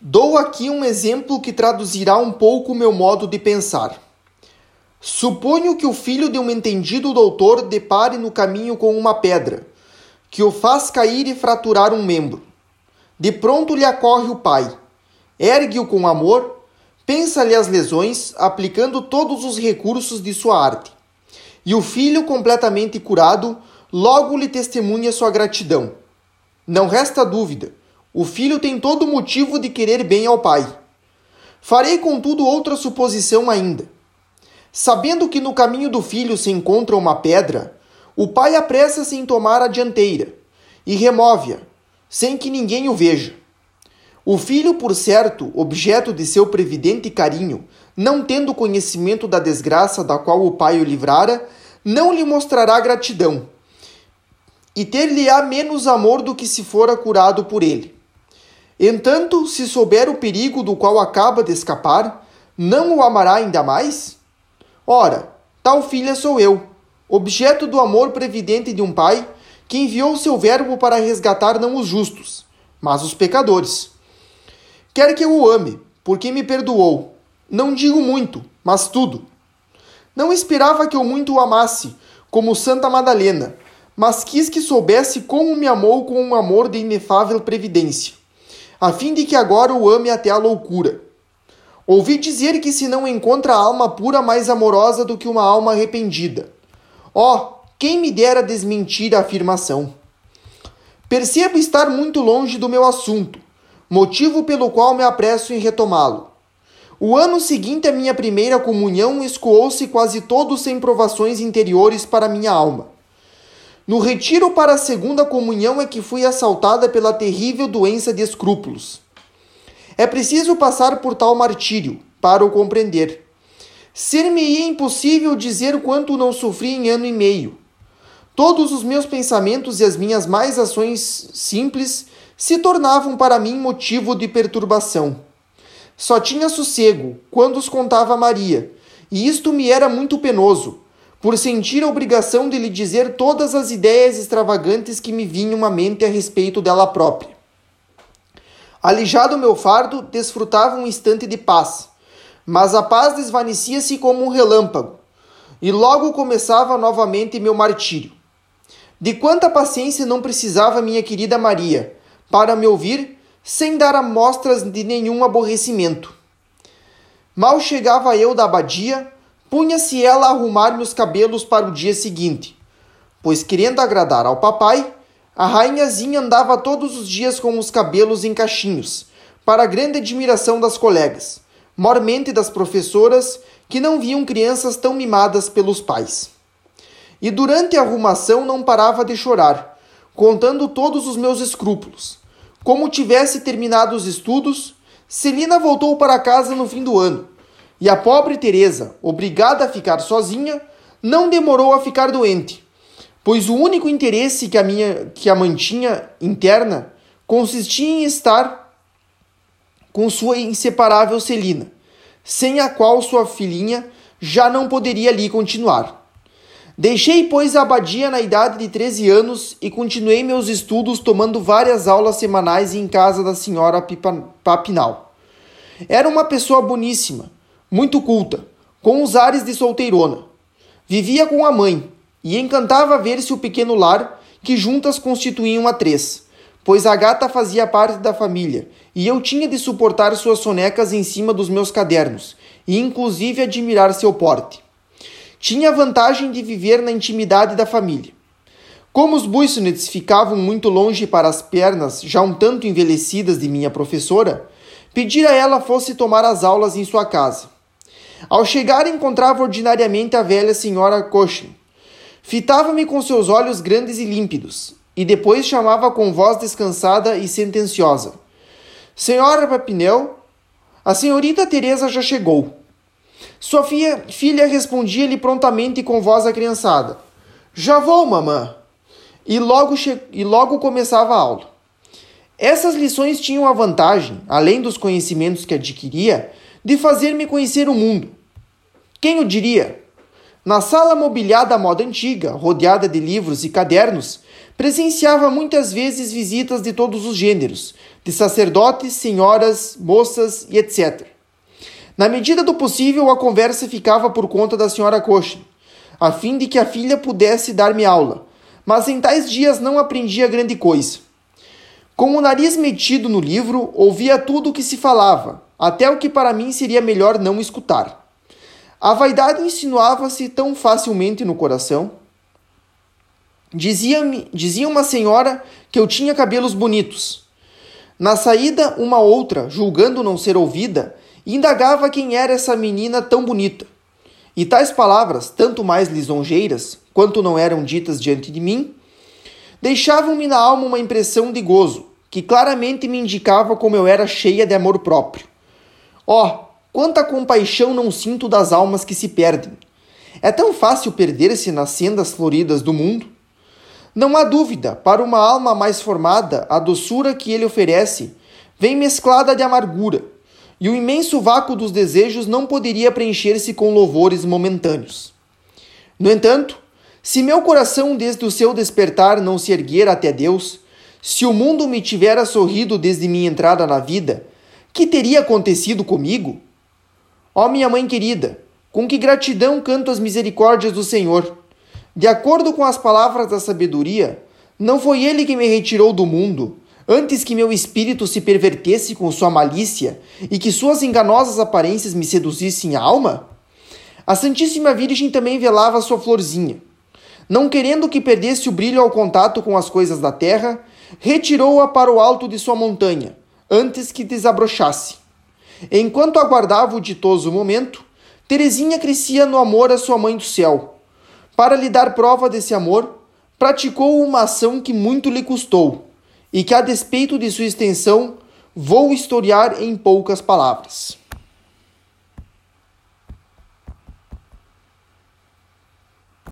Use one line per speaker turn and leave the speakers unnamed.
Dou aqui um exemplo que traduzirá um pouco o meu modo de pensar. Suponho que o filho de um entendido doutor depare no caminho com uma pedra, que o faz cair e fraturar um membro. De pronto lhe acorre o pai, ergue-o com amor, pensa-lhe as lesões, aplicando todos os recursos de sua arte. E o filho, completamente curado, logo lhe testemunha sua gratidão. Não resta dúvida o filho tem todo motivo de querer bem ao pai. Farei, contudo, outra suposição ainda. Sabendo que no caminho do filho se encontra uma pedra, o pai apressa-se em tomar a dianteira e remove-a, sem que ninguém o veja. O filho, por certo, objeto de seu previdente carinho, não tendo conhecimento da desgraça da qual o pai o livrara, não lhe mostrará gratidão, e ter-lhe-á menos amor do que se fora curado por ele. Entanto, se souber o perigo do qual acaba de escapar, não o amará ainda mais? Ora, tal filha sou eu, objeto do amor previdente de um pai que enviou seu verbo para resgatar não os justos, mas os pecadores. Quer que eu o ame, porque me perdoou. Não digo muito, mas tudo. Não esperava que eu muito o amasse, como Santa Madalena, mas quis que soubesse como me amou com um amor de inefável previdência a fim de que agora o ame até a loucura. Ouvi dizer que se não encontra alma pura mais amorosa do que uma alma arrependida. Ó, oh, quem me dera desmentir a afirmação. Percebo estar muito longe do meu assunto, motivo pelo qual me apresso em retomá-lo. O ano seguinte à minha primeira comunhão escoou-se quase todo sem provações interiores para minha alma. No retiro para a segunda comunhão é que fui assaltada pela terrível doença de escrúpulos. É preciso passar por tal martírio para o compreender. Ser-me-ia impossível dizer quanto não sofri em ano e meio. Todos os meus pensamentos e as minhas mais ações simples se tornavam para mim motivo de perturbação. Só tinha sossego quando os contava a Maria, e isto me era muito penoso por sentir a obrigação de lhe dizer todas as ideias extravagantes que me vinham à mente a respeito dela própria. Alijado meu fardo, desfrutava um instante de paz, mas a paz desvanecia-se como um relâmpago, e logo começava novamente meu martírio. De quanta paciência não precisava minha querida Maria para me ouvir sem dar amostras de nenhum aborrecimento. Mal chegava eu da abadia, punha-se ela a arrumar-me os cabelos para o dia seguinte, pois querendo agradar ao papai, a rainhazinha andava todos os dias com os cabelos em cachinhos, para grande admiração das colegas, mormente das professoras que não viam crianças tão mimadas pelos pais. E durante a arrumação não parava de chorar, contando todos os meus escrúpulos. Como tivesse terminado os estudos, Celina voltou para casa no fim do ano e a pobre Teresa, obrigada a ficar sozinha, não demorou a ficar doente, pois o único interesse que a minha que a mantinha interna consistia em estar com sua inseparável Celina, sem a qual sua filhinha já não poderia ali continuar. Deixei, pois, a abadia na idade de 13 anos e continuei meus estudos tomando várias aulas semanais em casa da senhora Papinal. Era uma pessoa boníssima, muito culta, com os ares de solteirona. Vivia com a mãe e encantava ver-se o pequeno lar que juntas constituíam a três, pois a gata fazia parte da família e eu tinha de suportar suas sonecas em cima dos meus cadernos e inclusive admirar seu porte. Tinha a vantagem de viver na intimidade da família. Como os Buissonets ficavam muito longe para as pernas já um tanto envelhecidas de minha professora, pedi a ela fosse tomar as aulas em sua casa. Ao chegar, encontrava ordinariamente a velha senhora Cochin. Fitava-me com seus olhos grandes e límpidos, e depois chamava com voz descansada e sentenciosa: Senhora Papinel, a senhorita Teresa já chegou. Sua filha, filha respondia-lhe prontamente com voz acriançada: Já vou, mamã. E logo, e logo começava a aula. Essas lições tinham a vantagem, além dos conhecimentos que adquiria, de fazer-me conhecer o mundo. Quem o diria? Na sala mobiliada à moda antiga, rodeada de livros e cadernos, presenciava muitas vezes visitas de todos os gêneros, de sacerdotes, senhoras, moças e etc. Na medida do possível, a conversa ficava por conta da senhora Coxa, a fim de que a filha pudesse dar-me aula, mas em tais dias não aprendia grande coisa. Com o nariz metido no livro, ouvia tudo o que se falava, até o que para mim seria melhor não escutar. A vaidade insinuava-se tão facilmente no coração. Dizia-me, dizia uma senhora que eu tinha cabelos bonitos. Na saída, uma outra, julgando não ser ouvida, indagava quem era essa menina tão bonita. E tais palavras, tanto mais lisonjeiras, quanto não eram ditas diante de mim, deixavam-me na alma uma impressão de gozo, que claramente me indicava como eu era cheia de amor próprio. Oh, quanta compaixão não sinto das almas que se perdem! É tão fácil perder-se nas sendas floridas do mundo. Não há dúvida, para uma alma mais formada, a doçura que ele oferece vem mesclada de amargura, e o imenso vácuo dos desejos não poderia preencher-se com louvores momentâneos. No entanto, se meu coração desde o seu despertar não se erguer até Deus, se o mundo me tivera sorrido desde minha entrada na vida, que teria acontecido comigo? Ó minha mãe querida, com que gratidão canto as misericórdias do Senhor. De acordo com as palavras da sabedoria, não foi ele que me retirou do mundo, antes que meu espírito se pervertesse com sua malícia e que suas enganosas aparências me seduzissem a alma? A Santíssima Virgem também velava sua florzinha. Não querendo que perdesse o brilho ao contato com as coisas da terra, retirou-a para o alto de sua montanha, antes que desabrochasse. Enquanto aguardava o ditoso momento, Terezinha crescia no amor à sua mãe do céu. Para lhe dar prova desse amor, praticou uma ação que muito lhe custou e que, a despeito de sua extensão, vou historiar em poucas palavras.